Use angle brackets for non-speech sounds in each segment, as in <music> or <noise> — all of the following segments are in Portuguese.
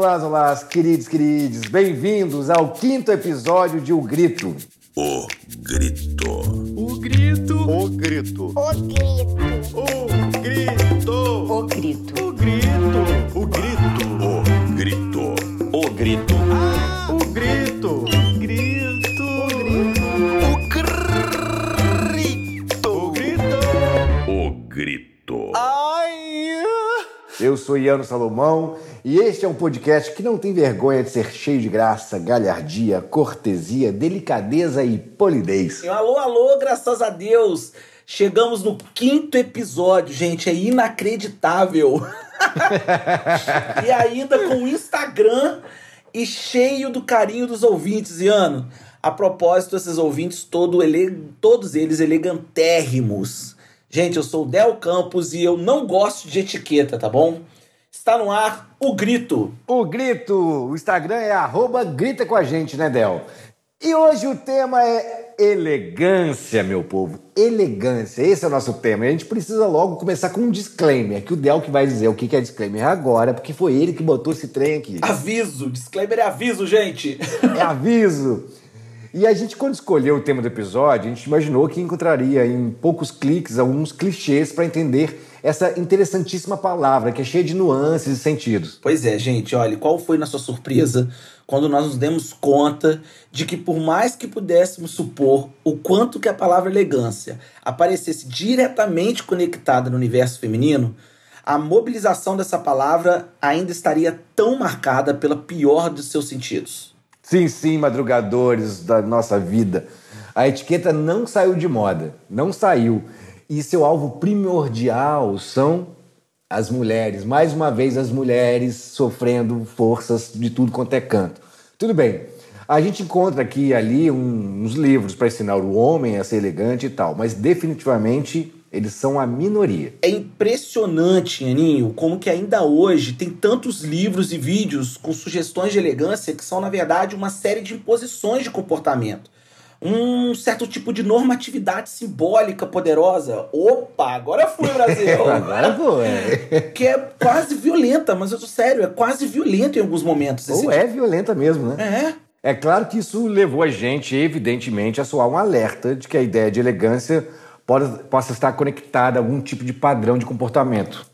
Olá, olá, queridos, queridos. Bem-vindos ao quinto episódio de O Grito. O Grito. O Grito. O Grito. O grito. O Grito. O grito. O Grito. O Grito. O Grito. O Grito. O Grito. Grito. O Grito. O Grito. O Grito. Eu sou Iano Salomão e este é um podcast que não tem vergonha de ser cheio de graça, galhardia, cortesia, delicadeza e polidez. Alô, alô, graças a Deus. Chegamos no quinto episódio, gente. É inacreditável. <laughs> e ainda com o Instagram e cheio do carinho dos ouvintes, Iano. A propósito, esses ouvintes, todo ele... todos eles elegantérrimos. Gente, eu sou o Del Campos e eu não gosto de etiqueta, tá bom? Está no ar o grito. O Grito, o Instagram é arroba grita com a gente, né, Del? E hoje o tema é elegância, meu povo. Elegância, esse é o nosso tema. E a gente precisa logo começar com um disclaimer, que o Del que vai dizer o que é disclaimer agora, porque foi ele que botou esse trem aqui. Aviso, disclaimer é aviso, gente. É aviso! E a gente, quando escolheu o tema do episódio, a gente imaginou que encontraria em poucos cliques alguns clichês para entender essa interessantíssima palavra, que é cheia de nuances e sentidos. Pois é, gente, olha, qual foi nossa surpresa quando nós nos demos conta de que por mais que pudéssemos supor o quanto que a palavra elegância aparecesse diretamente conectada no universo feminino, a mobilização dessa palavra ainda estaria tão marcada pela pior dos seus sentidos. Sim, sim, madrugadores da nossa vida. A etiqueta não saiu de moda, não saiu. E seu alvo primordial são as mulheres. Mais uma vez, as mulheres sofrendo forças de tudo quanto é canto. Tudo bem, a gente encontra aqui e ali uns livros para ensinar o homem a ser elegante e tal, mas definitivamente eles são a minoria. É impressionante, Aninho, como que ainda hoje tem tantos livros e vídeos com sugestões de elegância que são, na verdade, uma série de imposições de comportamento. Um certo tipo de normatividade simbólica poderosa. Opa, agora fui, Brasil! <laughs> Agora, é. que é quase violenta, mas eu tô sério, é quase violento em alguns momentos. Ou é violenta mesmo, né? É. É claro que isso levou a gente, evidentemente, a soar um alerta de que a ideia de elegância pode, possa estar conectada a algum tipo de padrão de comportamento.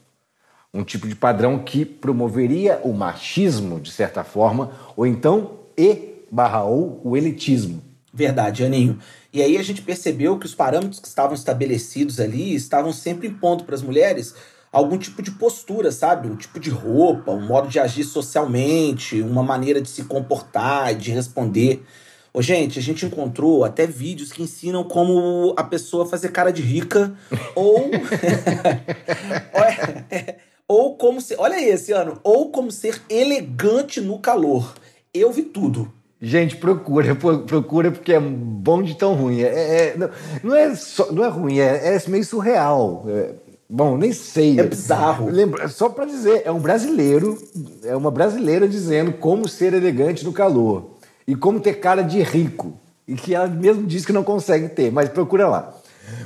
Um tipo de padrão que promoveria o machismo, de certa forma, ou então e barra ou o elitismo. Verdade, Aninho. E aí a gente percebeu que os parâmetros que estavam estabelecidos ali estavam sempre impondo para as mulheres algum tipo de postura, sabe? Um tipo de roupa, um modo de agir socialmente, uma maneira de se comportar, de responder. Ô, gente, a gente encontrou até vídeos que ensinam como a pessoa fazer cara de rica <laughs> ou. <laughs> Olha, <laughs> ou como ser. Olha esse ano. Ou como ser elegante no calor. Eu vi tudo. Gente, procura, pro- <laughs> procura porque é bom de tão ruim. É, é- não, não é só- não é ruim, é, é meio surreal. É, bom, nem sei. É bizarro. Lembra, só para dizer, é um brasileiro, é uma brasileira dizendo como ser elegante no calor e como ter cara de rico. E que ela mesmo diz que não consegue ter, mas procura lá.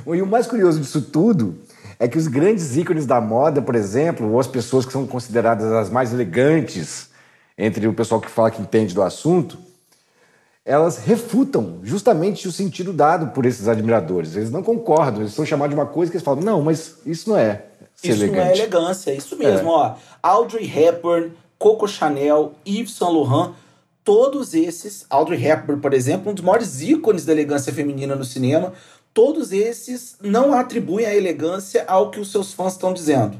E o mais curioso disso tudo é que os grandes ícones da moda, por exemplo, ou as pessoas que são consideradas as mais elegantes entre o pessoal que fala que entende do assunto, elas refutam justamente o sentido dado por esses admiradores. Eles não concordam, eles são chamados de uma coisa que eles falam, não, mas isso não é ser Isso não é elegante. elegância, é isso mesmo, É. ó. Audrey Hepburn, Coco Chanel, Yves Saint Laurent, todos esses, Audrey Hepburn, por exemplo, um dos maiores ícones da elegância feminina no cinema, todos esses não atribuem a elegância ao que os seus fãs estão dizendo.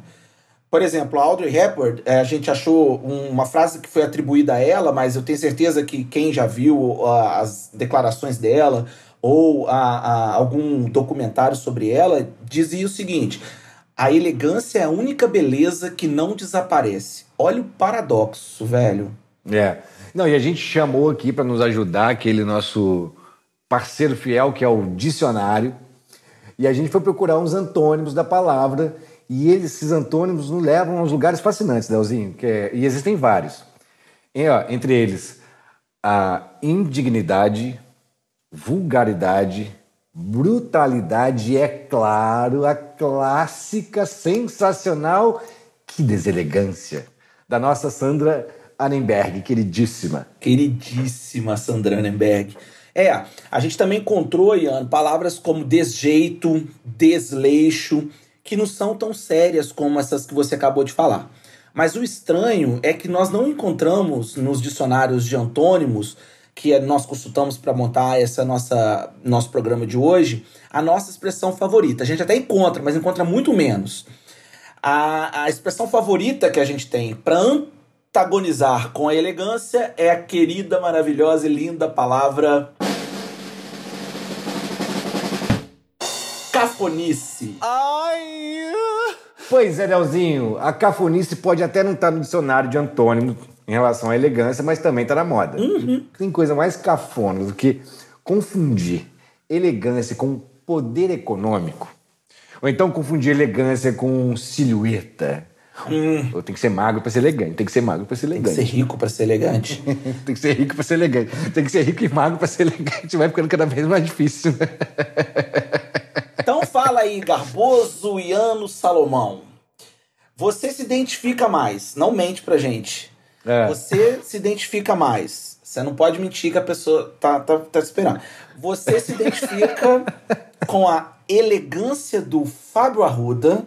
Por exemplo, a Audrey Hepburn, eh, a gente achou um- uma frase que foi atribuída a ela, mas eu tenho certeza que quem já viu as declarações dela ou algum documentário sobre ela dizia o seguinte: a elegância é a única beleza que não desaparece. Olha o paradoxo, velho. É. Não, e a gente chamou aqui para nos ajudar aquele nosso parceiro fiel, que é o dicionário, e a gente foi procurar uns antônimos da palavra, e eles- esses antônimos nos levam a uns lugares fascinantes, Delzinho, que é- e existem vários. E, ó, entre eles, a indignidade, vulgaridade, brutalidade e, é claro, a clássica, sensacional, que deselegância, da nossa Sandra Annenberg, queridíssima. Queridíssima Sandra Annenberg. É, a gente também encontrou, Ian, palavras como desjeito, desleixo, que não são tão sérias como essas que você acabou de falar. Mas o estranho é que nós não encontramos nos dicionários de antônimos que nós consultamos para montar essa nossa nosso programa de hoje, a nossa expressão favorita. A gente até encontra, mas encontra muito menos. A, a expressão favorita que a gente tem para antagonizar com a elegância é a querida, maravilhosa e linda palavra cafonice. Pois é, Leozinho, a cafonice pode até não estar no dicionário de antônimo em relação à elegância, mas também está na moda. Tem coisa mais cafona do que confundir elegância com poder econômico. Ou então confundir elegância com silhueta. Ou tem que ser magro para ser elegante. Tem que ser magro para ser Tem que elegante. ser rico para ser elegante. <laughs> Tem que ser rico para ser elegante. Tem que ser rico e magro para ser elegante. Vai ficando cada vez mais difícil. né? <laughs> Aí, Garboso Iano Salomão. Você se identifica mais, não mente pra gente. É. Você se identifica mais. Você não pode mentir que a pessoa tá, tá, tá esperando. Você se identifica <laughs> com a elegância do Fábio Arruda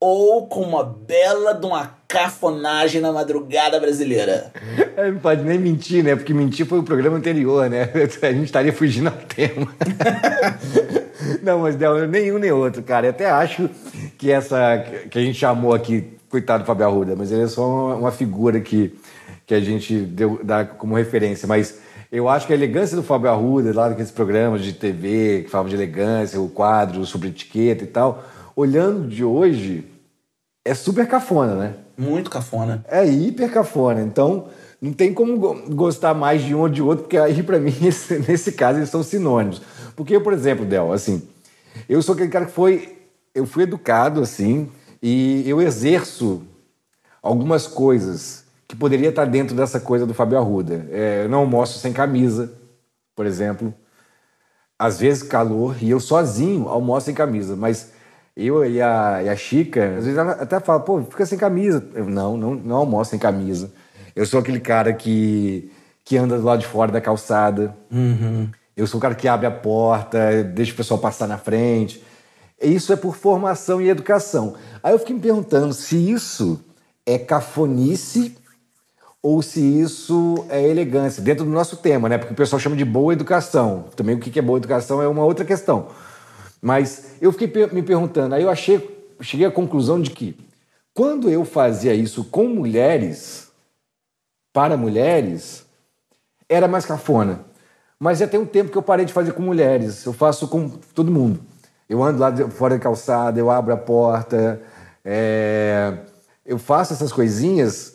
ou com uma bela de uma cafonagem na madrugada brasileira? É, Não pode nem mentir, né? Porque mentir foi o programa anterior, né? <laughs> A gente estaria fugindo ao tema. <laughs> Não, mas não, nenhum nem outro, cara. Eu até acho que essa que a gente chamou aqui, coitado do Fábio Arruda, mas ele é só uma, figura que, que a gente deu, dá como referência. Mas eu acho que a elegância do Fábio Arruda, lá naqueles programas de TV que falavam de elegância, o quadro sobre etiqueta e tal, olhando de hoje, é super cafona, né? Muito cafona. É hiper cafona. Então, não tem como go- gostar mais de um ou de outro, porque aí, pra mim, <laughs> esse- nesse caso, eles são sinônimos. Porque por exemplo, Del, assim, eu sou aquele cara que foi. Eu fui educado, assim, e eu exerço algumas coisas que poderia estar dentro dessa coisa do Fábio Arruda. É, eu não almoço sem camisa, por exemplo. Às vezes calor, e eu sozinho almoço sem camisa, mas eu e a, e a Chica, às vezes ela até fala, pô, fica sem camisa. Eu, não, não, não almoço sem camisa. Eu sou aquele cara que, que anda do lado de fora da calçada. Eu sou o cara que abre a porta, deixa o pessoal passar na frente. Isso é por formação e educação. Aí eu fiquei me perguntando se isso é cafonice ou se isso é elegância, dentro do nosso tema, né? Porque o pessoal chama de boa educação. Também o que é boa educação é uma outra questão. Mas eu fiquei me perguntando, aí eu achei, cheguei à conclusão de que quando eu fazia isso com mulheres, para mulheres, era mais cafona. Mas já tem um tempo que eu parei de fazer com mulheres. Eu faço com todo mundo. Eu ando lá fora da calçada, eu abro a porta, é, eu faço essas coisinhas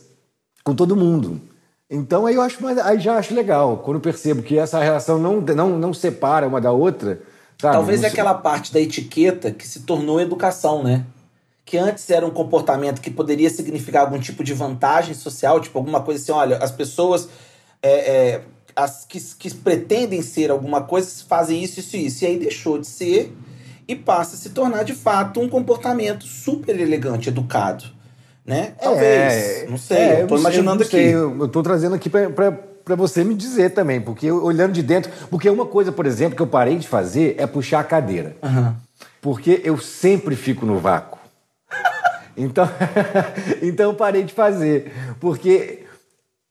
com todo mundo. Então aí eu acho, mais- aí já acho legal quando eu percebo que essa relação não não, não separa uma da outra. sabe? Talvez é aquela parte da etiqueta que se tornou educação, né? Que antes era um comportamento que poderia significar algum tipo de vantagem social, tipo alguma coisa assim, olha, as pessoas é, é, as que, que pretendem ser alguma coisa fazem isso, isso e isso. E aí deixou de ser e passa a se tornar de fato um comportamento super elegante, educado. Né? Talvez. É, não sei, é, eu tô sei, imaginando sei, aqui. Eu, eu tô trazendo aqui para você me dizer também, porque eu- olhando de dentro. Porque uma coisa, por exemplo, que eu parei de fazer é puxar a cadeira. Porque eu sempre fico no vácuo. Então, <laughs> então eu parei de fazer. Porque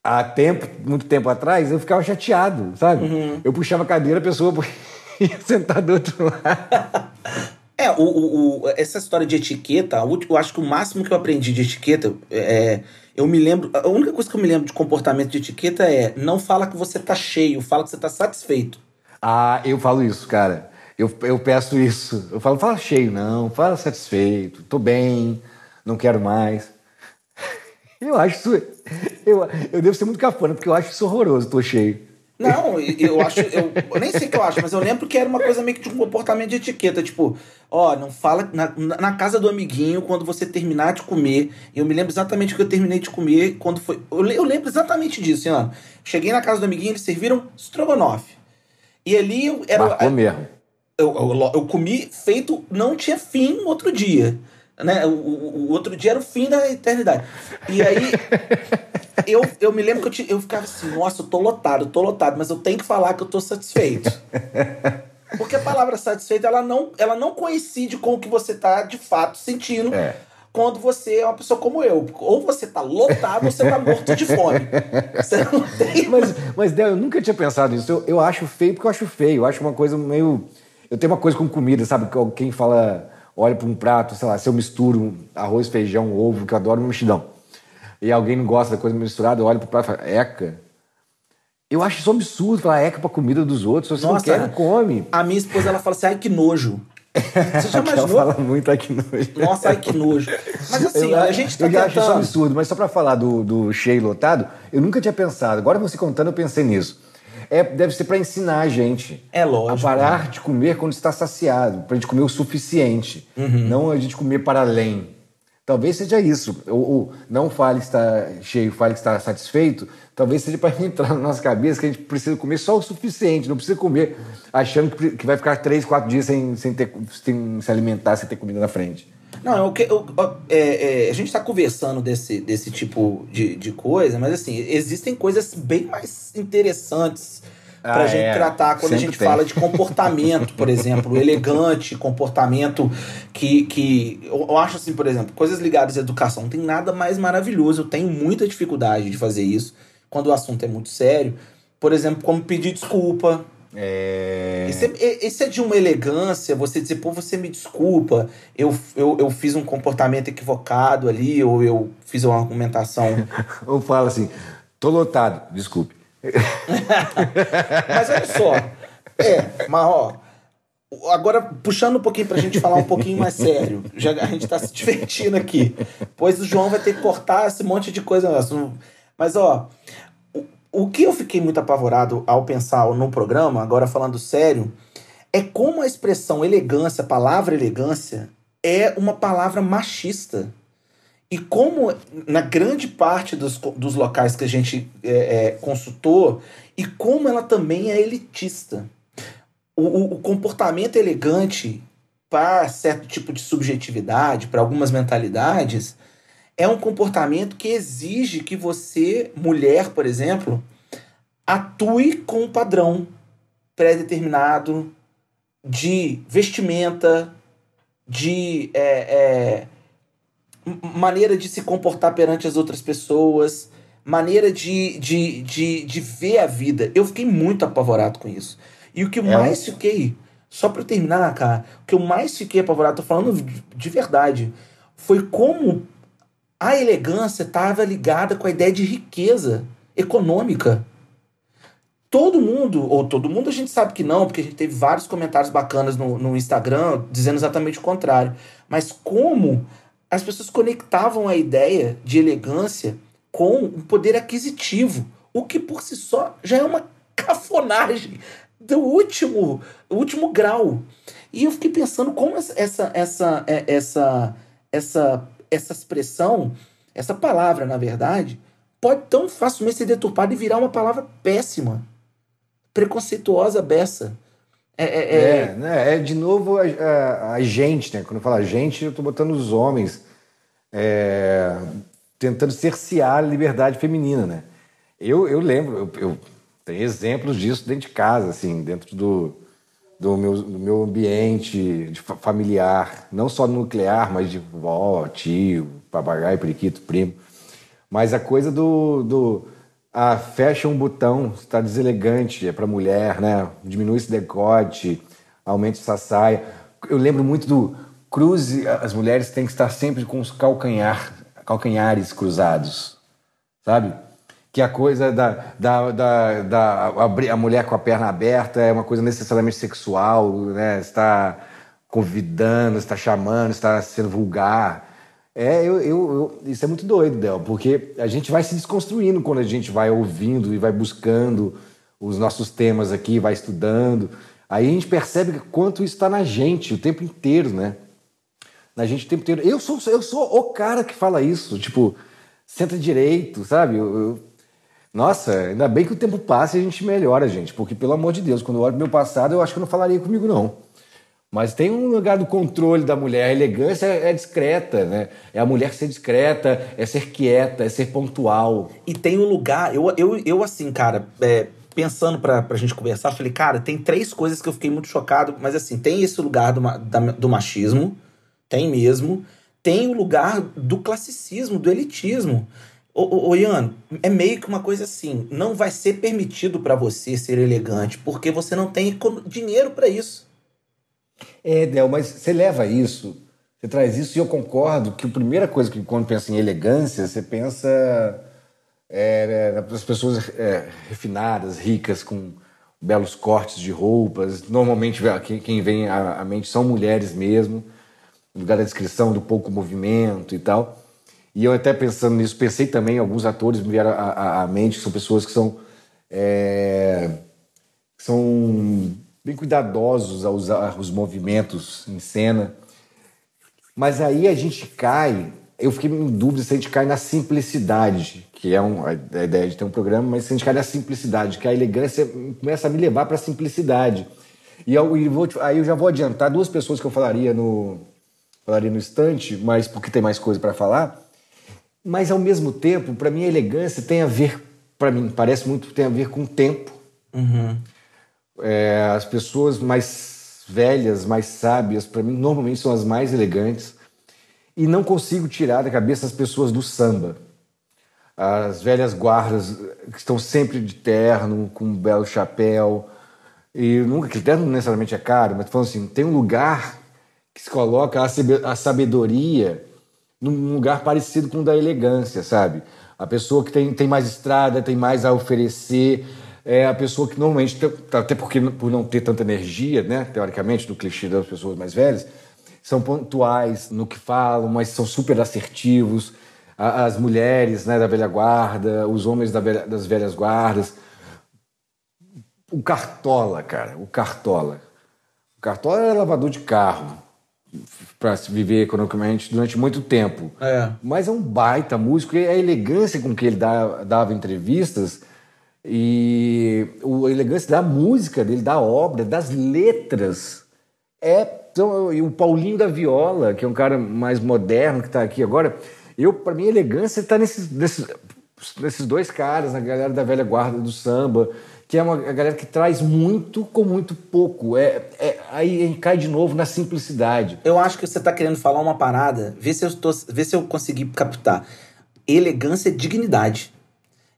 há tempo, muito tempo atrás, eu ficava chateado, sabe? Uhum. Eu puxava a cadeira, a pessoa <laughs> ia sentar do outro lado. <laughs> É, o, o, o- essa história de etiqueta, eu acho que o máximo que eu aprendi de etiqueta é. Eu me lembro. A única coisa que eu me lembro de comportamento de etiqueta é não fala que você tá cheio, fala que você tá satisfeito. Ah, eu falo isso, cara. Eu, eu peço isso. Eu falo, fala cheio, não, fala satisfeito, tô bem, não quero mais. Eu acho isso. Eu, eu devo ser muito cafona, porque eu acho isso horroroso, tô cheio. Não, eu acho. Eu, eu nem sei o que eu acho, mas eu lembro que era uma coisa meio que de um comportamento de etiqueta. Tipo, ó, não fala. Na, na casa do amiguinho, quando você terminar de comer. Eu me lembro exatamente o que eu terminei de comer quando foi. Eu, eu lembro exatamente disso, Ana. Cheguei na casa do amiguinho, eles serviram estrogonofe. E ali eu era. Marcou mesmo. eu, eu, eu comi feito, não tinha fim no outro dia. Né? O, o- o outro dia era o fim da eternidade. E aí, <laughs> eu, eu me lembro que eu, eu ficava assim, nossa, eu tô lotado, eu tô lotado, mas eu tenho que falar que eu tô satisfeito. <laughs> Porque a palavra satisfeito, ela não, ela não coincide com o que você tá de fato sentindo É. quando você é uma pessoa como eu. Ou você tá lotado ou você tá morto de fome. Você não tem. <laughs> Mas, mas Del, eu nunca tinha pensado nisso. Eu, eu acho feio porque eu acho feio. Eu acho uma coisa meio. Eu tenho uma coisa com comida, sabe? Que Quem fala, olha para um prato, sei lá, se eu misturo arroz, feijão, ovo, que eu adoro mexidão, e alguém não gosta da coisa misturada, eu olho pro prato e falo, eca. Eu acho isso absurdo falar eca pra comida dos outros. Se você não quer, não come. a minha esposa ela fala assim: ai que nojo. <laughs> Você já Ela imaginou? fala muito aqui nojo. Nossa, ai que nojo. Mas assim, eu, a gente tá eu já acho isso tentando. absurdo, mas só pra falar do, do cheio lotado, eu nunca tinha pensado. Agora você contando, eu pensei nisso. É, deve ser pra ensinar a gente. É lógico. A parar de comer quando está saciado, pra gente comer o suficiente, Uhum. não a gente comer para além. Talvez seja isso. Ou, ou não fale que está cheio, fale que está satisfeito. Talvez seja para <laughs> entrar na nossa cabeça que a gente precisa comer só o suficiente, não precisa comer achando que, que vai ficar três, quatro dias sem, sem, ter, sem se alimentar, sem ter comida na frente. Não, o que, o- é, é, a gente tá conversando desse, desse tipo de, de coisa, mas assim, existem coisas bem mais interessantes pra Ah, gente é. tratar quando a Sempre gente tem. fala de comportamento, por exemplo, <laughs> elegante, comportamento que, que. Eu, eu acho assim, por exemplo, coisas ligadas à educação. Não tem nada mais maravilhoso. Eu tenho muita dificuldade de fazer isso quando o assunto é muito sério. Por exemplo, como pedir desculpa. É... Isso é, isso é de uma elegância, você dizer, pô, você me desculpa, eu, eu, eu fiz um comportamento equivocado ali, ou eu fiz uma argumentação. <laughs> Ou fala assim, tô lotado, desculpe. <laughs> Mas olha só, é, mas ó, agora puxando um pouquinho pra gente falar um pouquinho mais sério, já a gente tá se divertindo aqui, pois o João vai ter que cortar esse monte de coisa. Mas ó, o, que eu fiquei muito apavorado ao pensar no programa, agora falando sério, é como a expressão elegância, a palavra elegância, é uma palavra machista. E como, na grande parte dos, dos locais que a gente é, é, consultou, e como ela também é elitista. O- o comportamento elegante para certo tipo de subjetividade, para algumas mentalidades, é um comportamento que exige que você, mulher, por exemplo, atue com um padrão pré-determinado de vestimenta, de é, é, maneira de se comportar perante as outras pessoas, maneira de, de, de, de ver a vida. Eu fiquei muito apavorado com isso. E o que eu É mais fiquei, só pra eu terminar, cara, o que eu mais fiquei apavorado, tô falando de verdade, foi como a elegância estava ligada com a ideia de riqueza econômica. Todo mundo, ou todo mundo a gente sabe que não, porque a gente teve vários comentários bacanas no, no Instagram dizendo exatamente o contrário. Mas como as pessoas conectavam a ideia de elegância com um poder aquisitivo, o que por si só já é uma cafonagem do último, último grau. E eu fiquei pensando como essa essa essa é, essa essa, essa expressão, essa palavra, na verdade, pode tão facilmente ser deturpada e virar uma palavra péssima, preconceituosa beça. É, é, é- É, né? é de novo a, a- a gente, né? Quando eu falo a gente, eu tô botando os homens é, tentando cercear a liberdade feminina, né? Eu, eu lembro, eu, eu tenho exemplos disso dentro de casa, assim, dentro do, do, meu, do meu ambiente familiar, não só nuclear, mas de vó, tio, papagaio, periquito, primo. Mas a coisa do. do ah, fecha um botão, está deselegante, é para mulher, né? Diminui esse decote, aumente essa saia. Eu lembro muito do cruze, as mulheres têm que estar sempre com os calcanhar, calcanhares cruzados, sabe? Que a coisa da, da, da, da abrir- a mulher com a perna aberta é uma coisa necessariamente sexual, né? Está convidando, está chamando, está sendo vulgar. É, eu, eu, eu- isso é muito doido, Del, porque a gente vai se desconstruindo quando a gente vai ouvindo e vai buscando os nossos temas aqui, vai estudando. Aí a gente percebe quanto isso está na gente o tempo inteiro, né? Na gente o tempo inteiro. Eu sou, eu sou o cara que fala isso, tipo, senta direito, sabe? Eu- eu- Nossa, ainda bem que o tempo passa e a gente melhora, gente, porque pelo amor de Deus, quando eu olho pro meu passado, eu acho que eu não falaria comigo, não. Mas tem um lugar do controle da mulher. A elegância é discreta, né? É a mulher ser discreta, é ser quieta, é ser pontual. E tem um lugar, eu, eu, eu assim, cara, é, pensando pra, pra gente conversar, falei, cara, tem três coisas que eu fiquei muito chocado, mas assim, tem esse lugar do, da- do machismo, tem mesmo, tem o lugar do classicismo, do elitismo. Ô, ô, Ian, é meio que uma coisa assim, não vai ser permitido pra você ser elegante, porque você não tem dinheiro pra isso. É, Del, mas você leva isso, você traz isso e eu concordo que a primeira coisa que quando pensa em elegância, você pensa é, é, nas pessoas é, refinadas, ricas, com belos cortes de roupas. Normalmente quem, vem à mente são mulheres mesmo, no lugar da descrição do pouco movimento e tal. E eu até pensando nisso, pensei também, alguns atores me vieram à, mente, que são pessoas que são, é, que são bem cuidadosos ao usar os movimentos em cena. Mas aí a gente cai, eu fiquei em dúvida se a gente cai na simplicidade, que é um- a ideia de ter um programa, mas se a gente cai na simplicidade, que a elegância começa a me levar para a simplicidade. E, eu, e vou aí eu já vou adiantar duas pessoas que eu falaria no, falaria no instante, mas porque tem mais coisa para falar. Mas ao mesmo tempo, para mim a elegância tem a ver, para mim parece muito tem a ver com o tempo. É, as pessoas mais velhas, mais sábias, para mim normalmente são as mais elegantes. E não consigo tirar da cabeça as pessoas do samba. As velhas guardas que estão sempre de terno, com um belo chapéu. E nunca, que terno não necessariamente é caro, mas falando assim, tem um lugar que se coloca a sabedoria num lugar parecido com o da elegância, sabe? A pessoa que tem, tem mais estrada, tem mais a oferecer, é a pessoa que normalmente, tem- até porque por não ter tanta energia, né, teoricamente, no clichê das pessoas mais velhas, são pontuais no que falam, mas são super assertivos. As mulheres né, da velha guarda, os homens da velha- das velhas guardas. O Cartola, cara, o Cartola. O Cartola era lavador de carro para se viver economicamente durante muito tempo. É. Mas é um baita músico e a elegância com que ele dá- dava entrevistas e o- a elegância da música dele, da obra, das letras. É, então, e o Paulinho da Viola, que é um cara mais moderno que está aqui agora, eu para mim a elegância está nesses, nesses, nesses dois caras, na galera da velha guarda do samba, que é uma galera que traz muito com muito pouco. É, é, aí cai de novo na simplicidade. Eu acho que você tá querendo falar uma parada, vê se eu, tô, vê se eu consegui captar. Elegância é dignidade.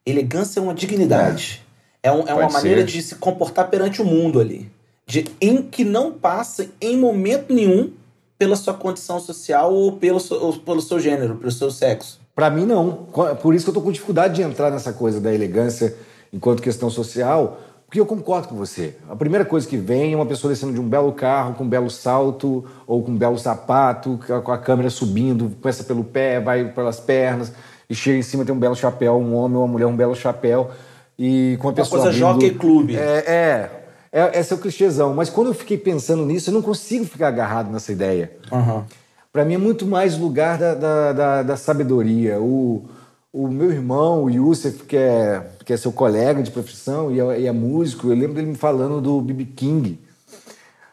Elegância é uma dignidade. É, um- é uma Pode maneira ser. de se comportar perante o mundo ali. De, em que não passa em momento nenhum pela sua condição social ou pelo seu, ou pelo seu gênero, pelo seu sexo. Para mim, não. Por isso que eu tô com dificuldade de entrar nessa coisa da elegância enquanto questão social, porque eu concordo com você. A primeira coisa que vem é uma pessoa descendo de um belo carro, com um belo salto, ou com um belo sapato, com a câmera subindo, começa pelo pé, vai pelas pernas, e chega em cima tem um belo chapéu, um homem ou uma mulher, um belo chapéu, e com a pessoa coisa abrindo- jockey clube. É, é, é, esse é o clichêzão. Mas quando eu fiquei pensando nisso, eu não consigo ficar agarrado nessa ideia. Para mim é muito mais lugar da, da, da, da sabedoria. O, o meu irmão, o Yusuf, que é, que é seu colega de profissão e é, e é músico, eu lembro dele me falando do B.B. King.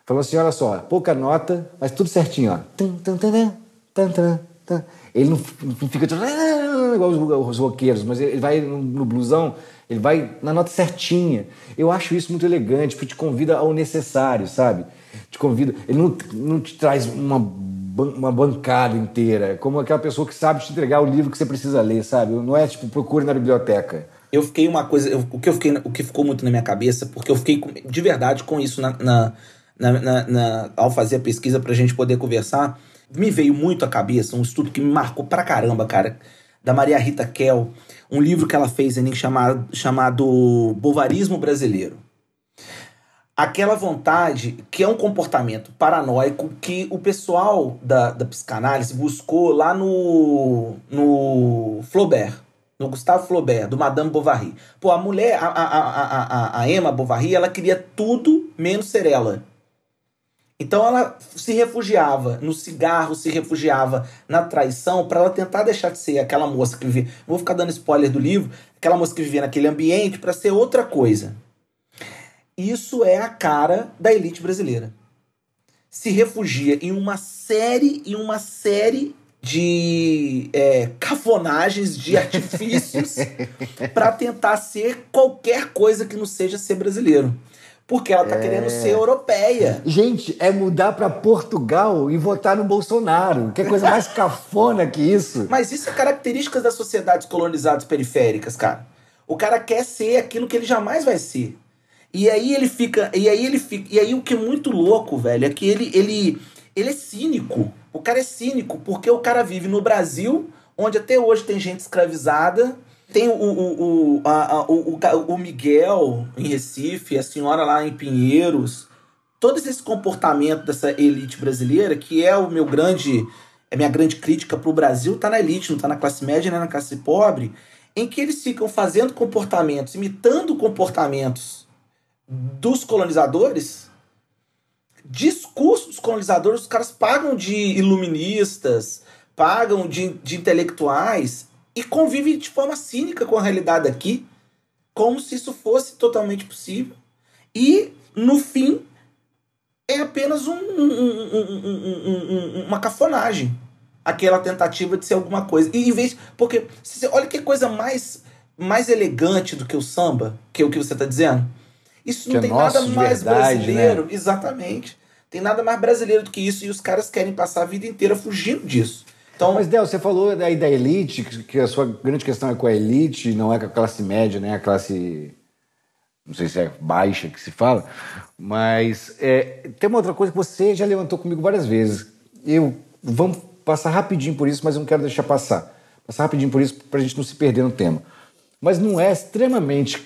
Falou assim: olha só, pouca nota, mas tudo certinho, ó. Ele não, fica tipo, igual os, os roqueiros, mas ele vai no, no blusão, ele vai na nota certinha. Eu acho isso muito elegante, porque te convida ao necessário, sabe? Te convida. Ele não, não te traz uma, uma bancada inteira, como aquela pessoa que sabe te entregar o livro que você precisa ler, sabe? Não é tipo, procure na biblioteca. Eu fiquei uma coisa. eu- o, que eu fiquei, o que ficou muito na minha cabeça, porque eu fiquei de verdade com isso na, na, na- na- ao fazer a pesquisa pra gente poder conversar. Me veio muito à cabeça um estudo que me marcou pra caramba, cara, da Maria Rita Kell, um livro que ela fez Enem, chamado, chamado Bovarismo Brasileiro. Aquela vontade que é um comportamento paranoico que o pessoal da, da psicanálise buscou lá no, no Flaubert no Gustavo Flaubert, do Madame Bovary. Pô, a mulher, a, a, a, a, Emma Bovary, ela queria tudo menos ser ela. Então ela se refugiava no cigarro, se refugiava na traição para ela tentar deixar de ser aquela moça que vivia. Vou ficar dando spoiler do livro, aquela moça que vivia naquele ambiente para ser outra coisa. Isso é a cara da elite brasileira. se refugia em uma série, em uma série de é, cafonagens, de <laughs> artifícios para tentar ser qualquer coisa que não seja ser brasileiro. Porque ela tá querendo ser europeia. Gente, é mudar pra Portugal e votar no Bolsonaro. Que coisa mais cafona que isso. Mas isso é característica das sociedades colonizadas periféricas, cara. O cara quer ser aquilo que ele jamais vai ser. E aí ele fica, e aí ele fica, e aí o que é muito louco, velho, é que ele ele ele é cínico. O cara é cínico porque o cara vive no Brasil, onde até hoje tem gente escravizada. Tem o, o, o, a, o, o, Miguel em Recife, a senhora lá em Pinheiros. Todo esse comportamento dessa elite brasileira, que é o meu grande. É minha grande crítica pro Brasil, tá na elite, não tá na classe média, nem na classe pobre, em que eles ficam fazendo comportamentos, imitando comportamentos dos colonizadores, discurso dos colonizadores, os caras pagam de iluministas, pagam de, de intelectuais e convivem de forma cínica com a realidade aqui, como se isso fosse totalmente possível. E, no fim, é apenas um- um- um- um- um- um- um- uma cafonagem. Aquela tentativa de ser alguma coisa. E em vez. Porque, olha que coisa mais, mais elegante do que o samba, que é o que você está dizendo. Isso não é tem nosso nada mais verdade, brasileiro. Exatamente. Tem nada mais brasileiro do que isso e os caras querem passar a vida inteira fugindo disso. Então, Mas, Del, você falou daí da elite, que que a sua grande questão é com a elite, não é com a classe média, né? A classe. Não sei se é baixa que se fala, mas é, tem uma outra coisa que você já levantou comigo várias vezes. Eu vamos passar rapidinho por isso, mas eu não quero deixar passar. Passar rapidinho por isso para a gente não se perder no tema. Mas não é extremamente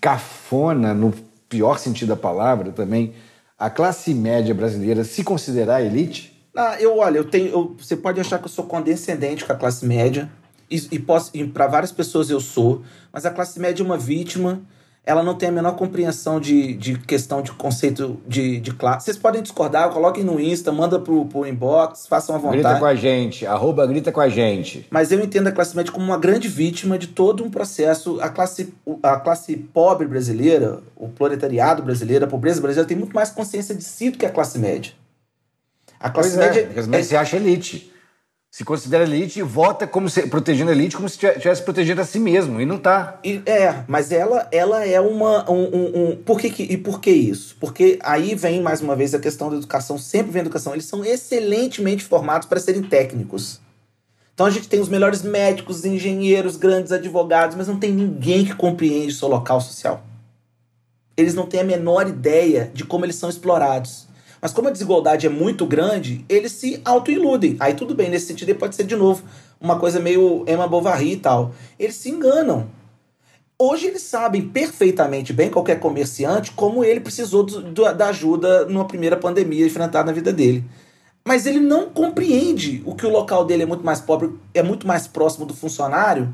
cafona, no pior sentido da palavra também, a classe média brasileira se considerar elite? Ah, eu olha, eu tenho. eu- você pode achar que eu sou condescendente com a classe média. E, e, e para várias pessoas eu sou, mas a classe média é uma vítima. Ela não tem a menor compreensão de, de questão de conceito de, de classe. Vocês podem discordar, coloquem no Insta, manda pro, pro inbox, façam à vontade. Grita com a gente, arroba grita com a gente. Mas eu entendo a classe média como uma grande vítima de todo um processo. A classe, a classe pobre brasileira, o proletariado brasileiro, a pobreza brasileira tem muito mais consciência de si do que a classe média. A classe Pois é, média. as médias se acha elite. Se considera elite e vota como se, protegendo a elite como se estivesse protegendo a si mesmo. E não tá. E- É, mas ela, ela é uma. Um, um- um- por que, que- e por que isso? Porque aí vem mais uma vez a questão da educação, sempre vem a educação. Eles são excelentemente formados para serem técnicos. Então a gente tem os melhores médicos, engenheiros, grandes advogados, mas não tem ninguém que compreende o seu local social. Eles não têm a menor ideia de como eles são explorados. Mas como a desigualdade é muito grande, eles se autoiludem. Aí tudo bem, nesse sentido pode ser de novo uma coisa meio Emma Bovary e tal. Eles se enganam. Hoje eles sabem perfeitamente bem, qualquer comerciante, como ele precisou do- do- da ajuda numa primeira pandemia enfrentada na vida dele. Mas ele não compreende o que o local dele é muito mais pobre, é muito mais próximo do funcionário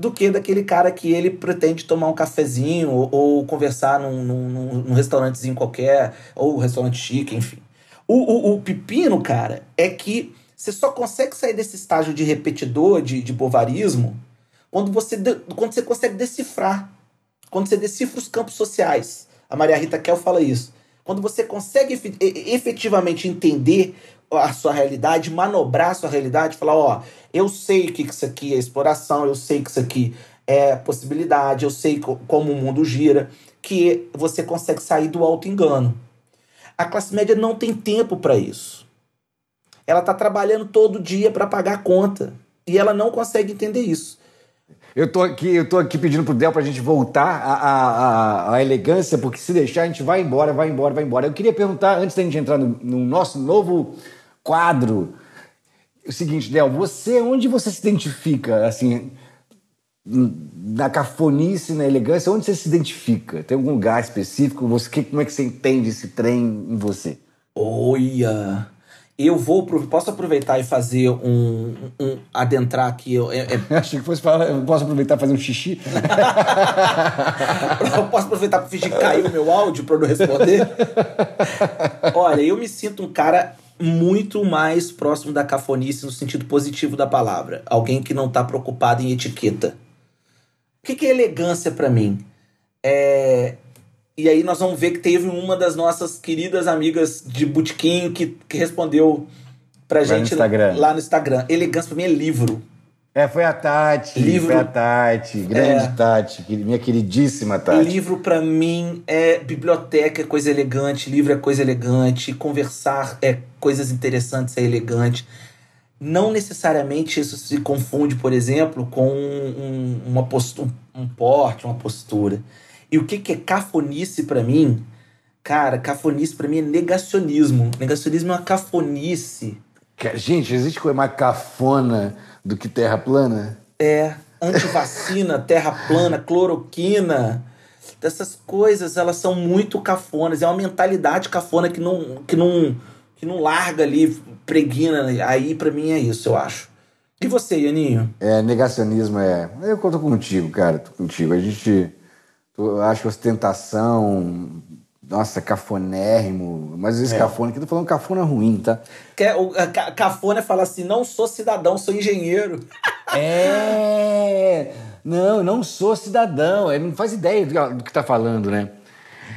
do que daquele cara que ele pretende tomar um cafezinho ou, ou conversar num, num, num- restaurantezinho qualquer, ou restaurante chique, enfim. O, o, o pepino, cara, é que você só consegue sair desse estágio de repetidor, de, de bovarismo, quando você, de- quando você consegue decifrar. Quando você decifra os campos sociais. A Maria Rita Kel fala isso. Quando você consegue efe- efetivamente entender a sua realidade, manobrar a sua realidade, falar, ó, eu sei que isso aqui é exploração, eu sei que isso aqui é possibilidade, eu sei co- como o mundo gira, que você consegue sair do auto-engano. A classe média não tem tempo para isso. Ela tá trabalhando todo dia para pagar a conta. E ela não consegue entender isso. Eu tô aqui, eu tô aqui pedindo pro Del pra gente voltar à, à- à elegância, porque se deixar a gente vai embora, vai embora, vai embora. Eu queria perguntar, antes da gente entrar no, no nosso novo quadro, o seguinte, Del, você, onde você se identifica, assim, na cafonice, na elegância, onde você se identifica? Tem algum lugar específico? Você, como é que você entende esse trem em você? Olha, eu vou posso aproveitar e fazer um, um adentrar aqui. eu- é- é- <laughs> Achei que fosse falar, eu posso aproveitar e fazer um xixi? <laughs> eu posso aproveitar para fingir que caiu o meu áudio para não responder. <laughs> Olha, eu me sinto um cara muito mais próximo da cafonice no sentido positivo da palavra. Alguém que não tá preocupado em etiqueta. O que, que é elegância para mim? É E aí nós vamos ver que teve uma das nossas queridas amigas de Botequim que, que respondeu pra no gente Instagram. lá no Instagram. Elegância pra mim é livro. É, foi a Tati. Livro- Foi a Tati. Grande É. Tati. Minha queridíssima Tati. Livro pra mim é biblioteca, é coisa elegante, livro é coisa elegante, conversar é coisas interessantes, é elegante. Não necessariamente isso se confunde, por exemplo, com um, uma postu um porte, uma postura. E o que, que é cafonice pra mim? Cara, cafonice pra mim é negacionismo. Negacionismo é uma cafonice. Ca- Gente, existe coisa mais cafona do que terra plana? É, antivacina, terra plana, cloroquina. Essas coisas, elas são muito cafonas. É uma mentalidade cafona que não, que não, que não larga ali, preguina. Aí, pra mim, é isso, eu acho. E você, Ianinho? É, negacionismo é. Eu conto contigo, cara, tô contigo. A gente. Eu acho que ostentação. Nossa, cafonérrimo. Mas esse cafona aqui, tô falando cafona ruim, tá? Quer, o, a, ca- cafona é falar assim: não sou cidadão, sou engenheiro. <laughs> É! Não, não sou cidadão. Ele não faz ideia do que- do que tá falando, né?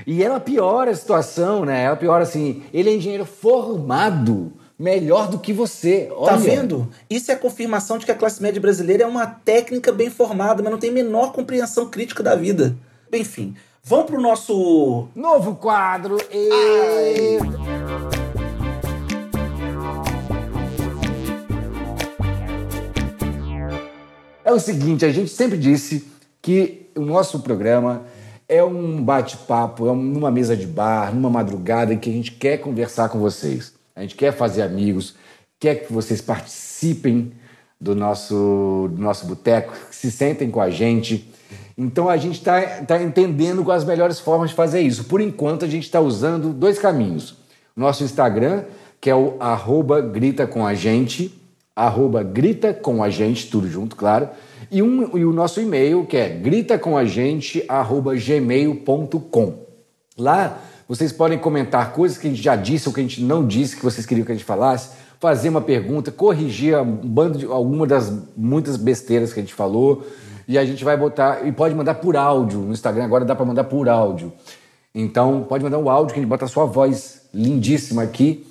E ela piora a situação, né? Ela piora assim. Ele é engenheiro formado, melhor do que você. Olha. Tá vendo? Isso é a confirmação de que a classe média brasileira é uma técnica bem formada, mas não tem a menor compreensão crítica da vida. Enfim, vamos pro nosso Novo quadro. E... É o seguinte, a gente sempre disse que o nosso programa é um bate-papo, é um- numa mesa de bar, numa madrugada em que a gente quer conversar com vocês. A gente quer fazer amigos, quer que vocês participem do nosso, do nosso boteco, que se sentem com a gente. Então a gente está tá entendendo quais as melhores formas de fazer isso. Por enquanto, a gente está usando dois caminhos. Nosso Instagram, que é o arroba grita com a gente, arroba grita com a gente, tudo junto, claro. E, um, e o nosso e-mail, que é gritacomagente, arroba gmail.com. Lá vocês podem comentar coisas que a gente já disse ou que a gente não disse, que vocês queriam que a gente falasse, fazer uma pergunta, corrigir um bando de, alguma das muitas besteiras que a gente falou. E a gente vai botar. E pode mandar por áudio. No Instagram agora dá para mandar por áudio. Então pode mandar o áudio que a gente bota a sua voz lindíssima aqui.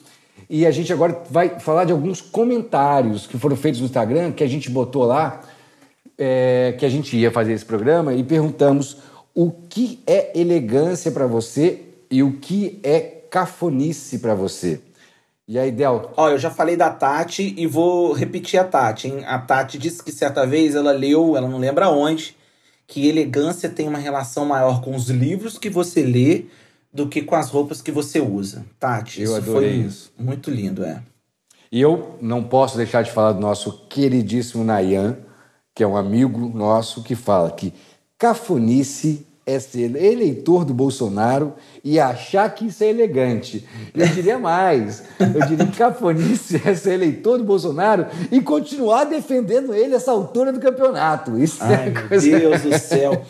E a gente agora vai falar de alguns comentários que foram feitos no Instagram, que a gente botou lá, é, que a gente ia fazer esse programa e perguntamos o que é elegância para você e o que é cafonice para você. E aí, Del, Ó, eu já falei da Tati e vou repetir a Tati, hein? A Tati disse que certa vez ela leu, ela não lembra onde, que elegância tem uma relação maior com os livros que você lê do que com as roupas que você usa. Tati, Eu isso adorei foi isso. muito lindo, é. E eu não posso deixar de falar do nosso queridíssimo Nayan, que é um amigo nosso, que fala que cafonice é ser eleitor do Bolsonaro e achar que isso é elegante. Eu diria mais. Eu diria que cafonice <laughs> é ser eleitor do Bolsonaro e continuar defendendo ele essa altura do campeonato. Isso Ai, é meu coisa... Deus do céu.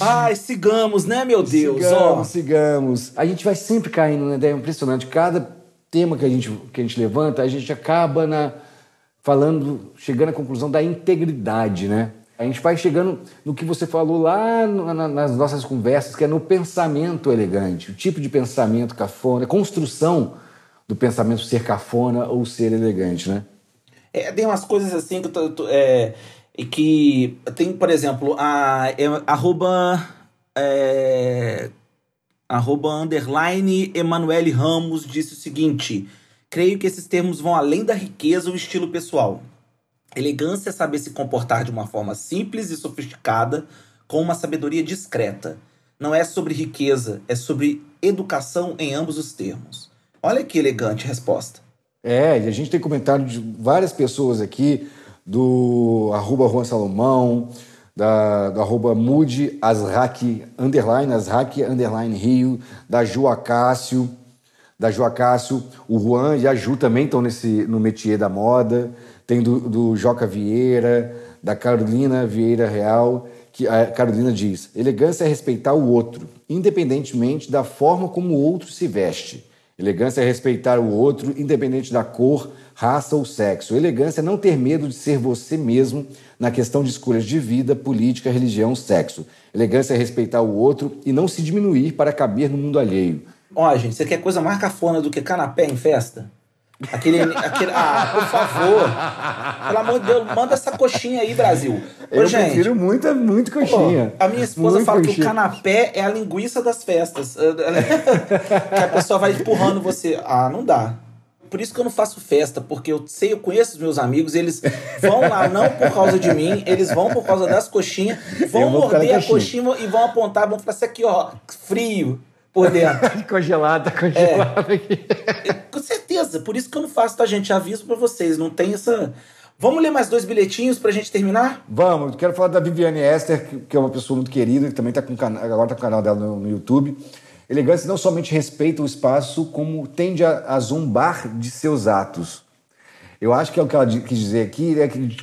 Ai, sigamos, né, meu Deus? Sigamos, Ó, sigamos. A gente vai sempre caindo, né? É impressionante. Cada tema que a gente, que a gente levanta, a gente acaba na, falando, chegando à conclusão da integridade, né? A gente vai chegando no que você falou lá no- na- nas nossas conversas, que é no pensamento elegante, o tipo de pensamento cafona, a construção do pensamento ser cafona ou ser elegante, né? É, tem umas coisas assim que eu tô, é, que tem, por exemplo, a é, arroba é, arroba underline Emanuele Ramos disse o seguinte: creio que esses termos vão além da riqueza ou estilo pessoal. Elegância é saber se comportar de uma forma simples e sofisticada, com uma sabedoria discreta. Não é sobre riqueza, é sobre educação em ambos os termos. Olha que elegante resposta. É, e a gente tem comentário de várias pessoas aqui, do arroba Juan Salomão, da, do arroba Mude Azrak, underline, Azrak, underline Rio, da Ju Acácio, da Ju Acácio, o Juan e a Ju também estão nesse, no métier da moda, tem do, do Joca Vieira, da Carolina Vieira Real, que a Carolina diz, elegância é respeitar o outro, independentemente da forma como o outro se veste. Elegância é respeitar o outro, independente da cor, raça ou sexo. Elegância é não ter medo de ser você mesmo na questão de escolhas de vida, política, religião, sexo. Elegância é respeitar o outro e não se diminuir para caber no mundo alheio. Ó, gente, você quer coisa mais cafona do que canapé em festa? Aquele, aquele. Ah, por favor. Pelo amor de Deus, manda essa coxinha aí, Brasil. Ô, Eu gente, prefiro muito, muito coxinha. a minha esposa Muito fala que o coxinha. canapé é a linguiça das festas. <laughs> que a pessoa vai empurrando você. Ah, não dá. Por isso que eu não faço festa, porque eu sei, eu conheço os meus amigos, eles vão lá não por causa de mim, eles vão por causa das coxinhas, vão morder a coxinha. coxinha e vão apontar, vão falar assim aqui, ó, frio por <laughs> dentro. Congelado, tá congelado aqui. Com certeza, por isso que eu não faço, tá, gente? Aviso pra vocês, não tem essa. Vamos ler mais dois bilhetinhos pra gente terminar? Vamos, quero falar da Viviane Esther, que, é uma pessoa muito querida, que também tá com cana- agora está com o canal dela no, no YouTube. Elegância não somente respeita o espaço, como tende a, a zombar de seus atos. Eu acho que é o que ela quis dizer aqui, é que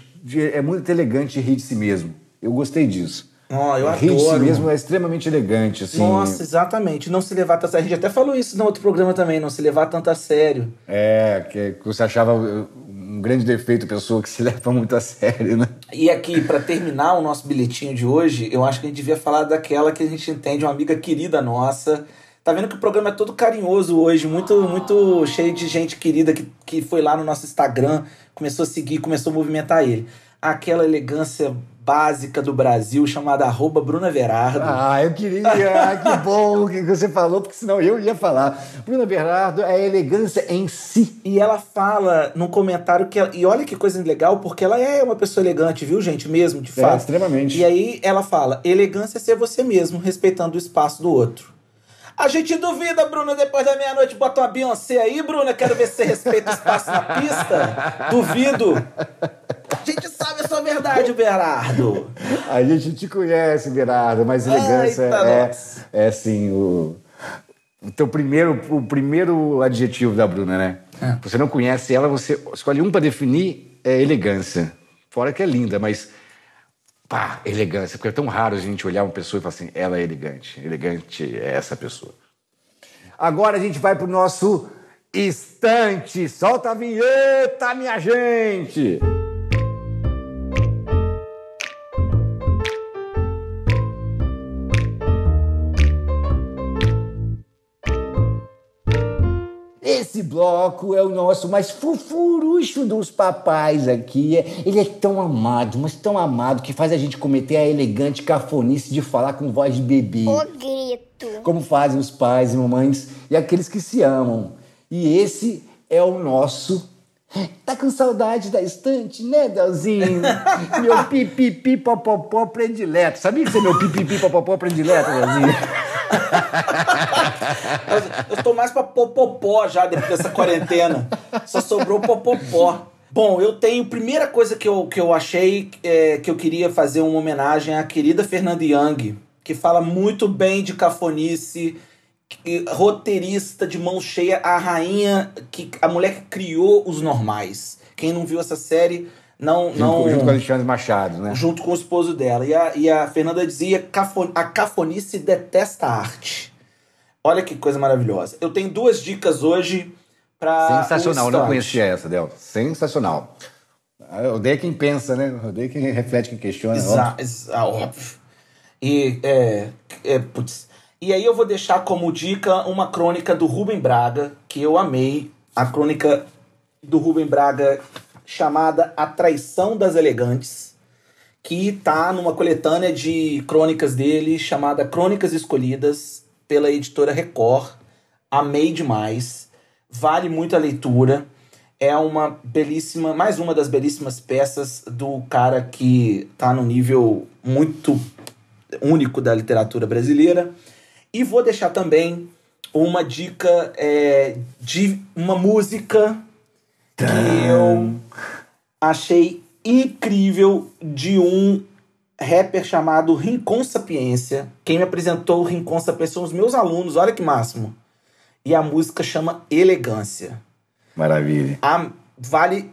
é muito elegante rir de si mesmo. Eu gostei disso. Ó, eu rir de si adoro. mesmo é extremamente elegante, assim. Nossa, exatamente. Não se levar tanto a sério. A gente até falou isso no outro programa também, não se levar tanto a sério. É, que, que você achava uh, um grande defeito pessoa que se <laughs> leva muito a sério, né? E aqui, pra terminar o nosso bilhetinho de hoje, eu acho que a gente devia falar daquela que a gente entende, uma amiga querida nossa. Tá vendo que o programa é todo carinhoso hoje, muito muito cheio de gente querida que, que foi lá no nosso Instagram, começou a seguir, começou a movimentar ele. Aquela elegância básica do Brasil chamada arroba Bruna Verardo. Ah, eu queria. Ah, que <laughs> bom que você falou, porque senão eu ia falar. Bruna Bernardo é elegância em si. E ela fala num comentário que. ela- e olha que coisa legal, porque ela é uma pessoa elegante, viu, gente? Mesmo, de É, fato. extremamente. E aí ela fala: elegância é ser você mesmo, respeitando o espaço do outro. A gente duvida, Bruna, depois da meia-noite bota uma Beyoncé aí, Bruna. Quero ver se você respeita o espaço na pista. <laughs> Duvido. A sua verdade, Bernardo. A gente te conhece, Bernardo, mas elegância Eita, é, é assim, o, o teu primeiro, o primeiro adjetivo da Bruna, né? É. Você não conhece ela, você escolhe um para definir, é elegância. Fora que é linda, mas pá, elegância, porque é tão raro a gente olhar uma pessoa e falar assim, ela é elegante. Elegante é essa pessoa. Agora a gente vai pro nosso instante. Solta a vinheta, minha gente! Bloco é o nosso mais fufurucho dos papais aqui. Ele é tão amado, mas tão amado, que faz a gente cometer a elegante cafonice de falar com voz de bebê. O grito. Como fazem os pais e mamães e aqueles que se amam. E esse é o nosso. Tá com saudade da estante, né, Delzinho? <laughs> meu pipipi popopó predileto. Sabia que você é meu pipipi popopó predileto, Delzinho? <laughs> Eu, tô mais pra popopó já depois dessa quarentena. Só sobrou popopó. Bom, eu tenho. Primeira coisa que eu, que eu achei é, que eu queria fazer uma homenagem à querida Fernanda Young, que fala muito bem de cafonice, que- roteirista de mão cheia, a rainha, que a mulher que criou os normais. Quem não viu essa série, não. não Junto, junto com Alexandre Machado, né? junto com o esposo dela. E a, e a Fernanda dizia: "Cafo- a cafonice detesta a arte. Olha que coisa maravilhosa. Eu tenho duas dicas hoje para. Sensacional, não conhecia essa, Del. Sensacional. Eu odeio quem pensa, né? Eu odeio quem reflete, quem questiona. Exa, óbvio. exa, óbvio. E, é, é, putz. e aí eu vou deixar como dica uma crônica do Rubem Braga, que eu amei. A crônica do Rubem Braga chamada A Traição das Elegantes, que tá numa coletânea de crônicas dele chamada Crônicas Escolhidas pela editora Record. Amei demais. Vale muito a leitura. É uma belíssima, mais uma das belíssimas peças do cara que tá no nível muito único da literatura brasileira. E vou deixar também uma dica é, de uma música que eu achei incrível de um rapper chamado Rincon Sapiência. Quem me apresentou o Rincon Sapiência são os meus alunos, olha que máximo. E a música chama Elegância. Maravilha. A- vale,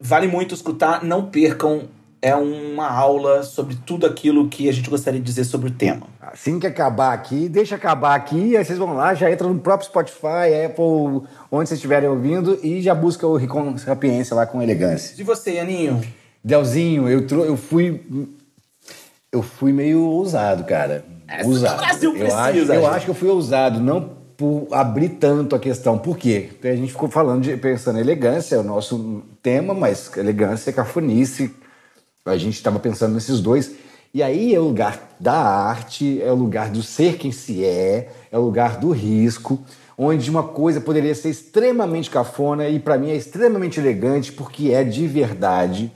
vale muito escutar, não percam é uma aula sobre tudo aquilo que a gente gostaria de dizer sobre o tema. Assim que acabar aqui, deixa acabar aqui, aí vocês vão lá, já entra no próprio Spotify, Apple, onde vocês estiverem ouvindo, e já busca o Ricon Sapiência lá com elegância. E você, Aninho? Delzinho, eu, eu fui. Eu fui meio ousado, cara. Ousado. o Brasil eu precisa, acho, eu acho que eu fui ousado, não por abrir tanto a questão. Por quê? Porque a gente ficou falando de pensando em elegância, é o nosso tema, mas elegância é cafonice. A gente estava pensando nesses dois. E aí é o lugar da arte, é o lugar do ser quem se é, é o lugar do risco, onde uma coisa poderia ser extremamente cafona e para mim é extremamente elegante porque é de verdade.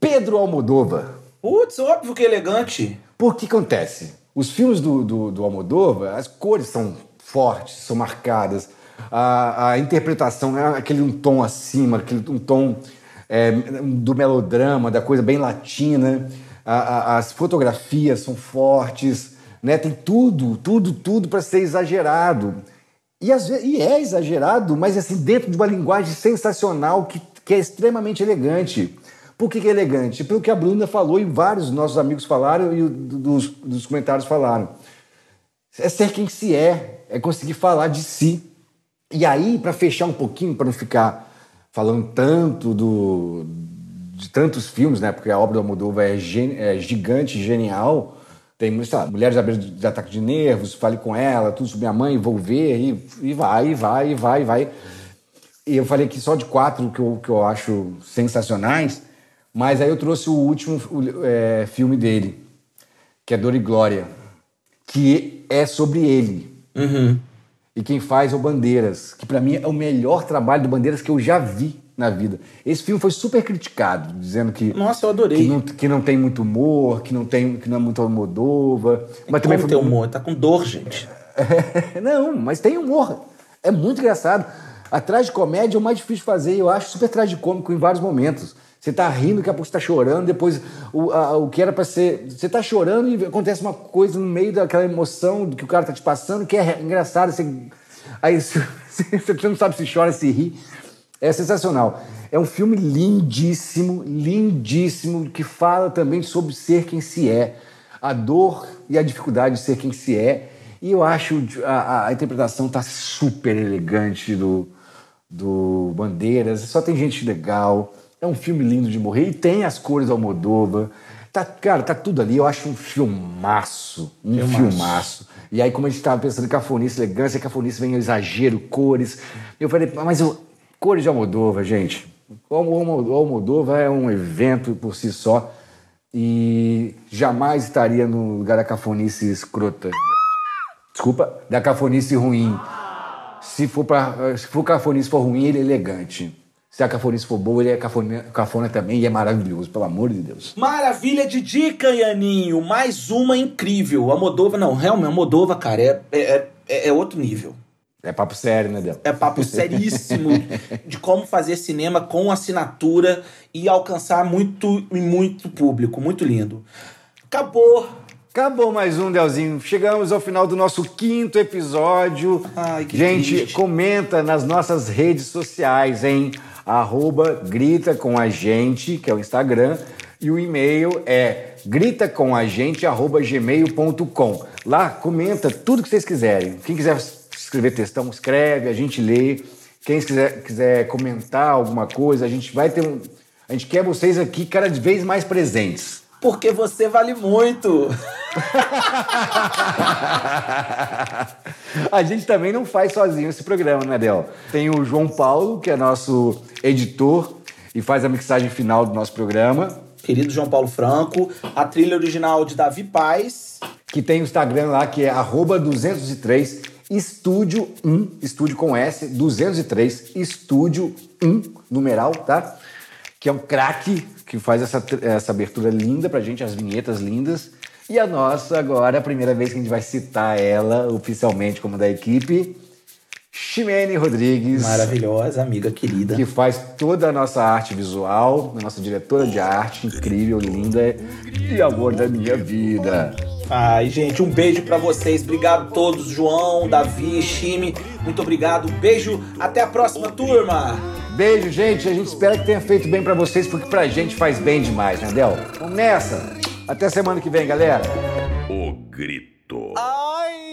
Pedro Almodóvar. Putz, óbvio que é elegante. Por que acontece? Os filmes do, do, do Almodóvar, as cores são fortes, são marcadas, a, a interpretação é aquele um tom acima, aquele um tom é, do melodrama, da coisa bem latina, a- a- as fotografias são fortes, né? tem tudo, tudo, tudo para ser exagerado. E, às ve- e é exagerado, mas assim, dentro de uma linguagem sensacional que, que é extremamente elegante. Por que, que é elegante? Pelo que a Bruna falou e vários nossos amigos falaram e dos, dos comentários falaram. É ser quem se é, é conseguir falar de si. E aí, para fechar um pouquinho, para não ficar falando tanto do, de tantos filmes, né? Porque a obra do Almodóvar é, gen- é gigante, genial. Tem, lá, Mulheres à beira de, ataque de nervos, Fale com ela, Tudo sobre minha mãe, Vou ver, e, e vai, e vai, e vai, e vai. E eu falei aqui só de quatro que eu, que eu acho sensacionais, mas aí eu trouxe o último é, filme dele, que é Dor e Glória, que é sobre ele. E quem faz é o Bandeiras, que pra mim é o melhor trabalho do Bandeiras que eu já vi na vida. Esse filme foi super criticado, dizendo que Nossa, eu adorei. que não, que não tem muito humor, que não tem que não é muito Almodóvar, mas também foi tem humor? Tá com dor, gente. <laughs> não, mas tem humor. É muito engraçado. A tragicómédia é o mais difícil de fazer e eu acho super tragicômico em vários momentos. Você tá rindo, daqui a pouco você tá chorando, depois o, a- o que era pra ser. Você tá chorando e acontece uma coisa no meio daquela emoção que o cara tá te passando que é engraçado. Você, aí <laughs> você, você não sabe se chora, se ri. É sensacional. É um filme lindíssimo, lindíssimo, que fala também sobre ser quem se é, a dor e a dificuldade de ser quem se é. E eu acho a- a interpretação tá super elegante do, do Bandeiras. Só tem gente legal. É um filme lindo de morrer. E tem as cores Almodóvar. Tá, cara, tá tudo ali. Eu acho um filmaço. Um filmaço. E aí, como a gente estava pensando em cafonice, elegância, cafonice vem o exagero, cores. Eu falei, mas eu, cores de Almodóvar, gente. O Almo- o Almodóvar é um evento por si só. E jamais estaria no lugar da cafonice escrota. Desculpa, da cafonice ruim. Se for para se for cafonice for ruim, ele é elegante. Se a cafonice for boa, ele é cafona, cafona também e é maravilhoso, pelo amor de Deus. Maravilha de dica, Ianinho. Mais uma incrível. A Moldova, não, realmente, a Moldova, cara, é, é, é, é outro nível. É papo sério, né, Del? É papo <laughs> seríssimo de como fazer cinema com assinatura e alcançar muito e muito público. Muito lindo. Acabou. Acabou mais um, Delzinho. Chegamos ao final do nosso quinto episódio. Ai, que Gente, triste. comenta nas nossas redes sociais, em arroba grita com a gente, que é o Instagram, e o e-mail é gritacomagente.gmail.com. Lá comenta tudo que vocês quiserem. Quem quiser escrever textão, escreve, a gente lê. Quem quiser, quiser comentar alguma coisa, a gente vai ter um. A gente quer vocês aqui cada vez mais presentes. Porque você vale muito. <laughs> A gente também não faz sozinho esse programa, né, Del? Tem o João Paulo, que é nosso editor e faz a mixagem final do nosso programa, Querido João Paulo Franco, a trilha original de Davi Paz. que tem o Instagram lá, que é arroba 203 Estúdio 1, estúdio com S, 203 Estúdio 1, numeral, tá? Que é um craque que faz essa, essa abertura linda pra gente, as vinhetas lindas. E a nossa, agora, a primeira vez que a gente vai citar ela oficialmente como da equipe, Ximene Rodrigues. Maravilhosa, amiga querida. que faz toda a nossa arte visual, a nossa diretora de arte, incrível, linda e amor da minha vida. Ai, gente, um beijo pra vocês. Obrigado a todos, João, Davi, Chime. Muito obrigado. Beijo. Até a próxima, turma. Beijo, gente. A gente espera que tenha feito bem para vocês, porque pra gente faz bem demais, né, Del? Vamos nessa. Até semana que vem, galera. O grito. Ai!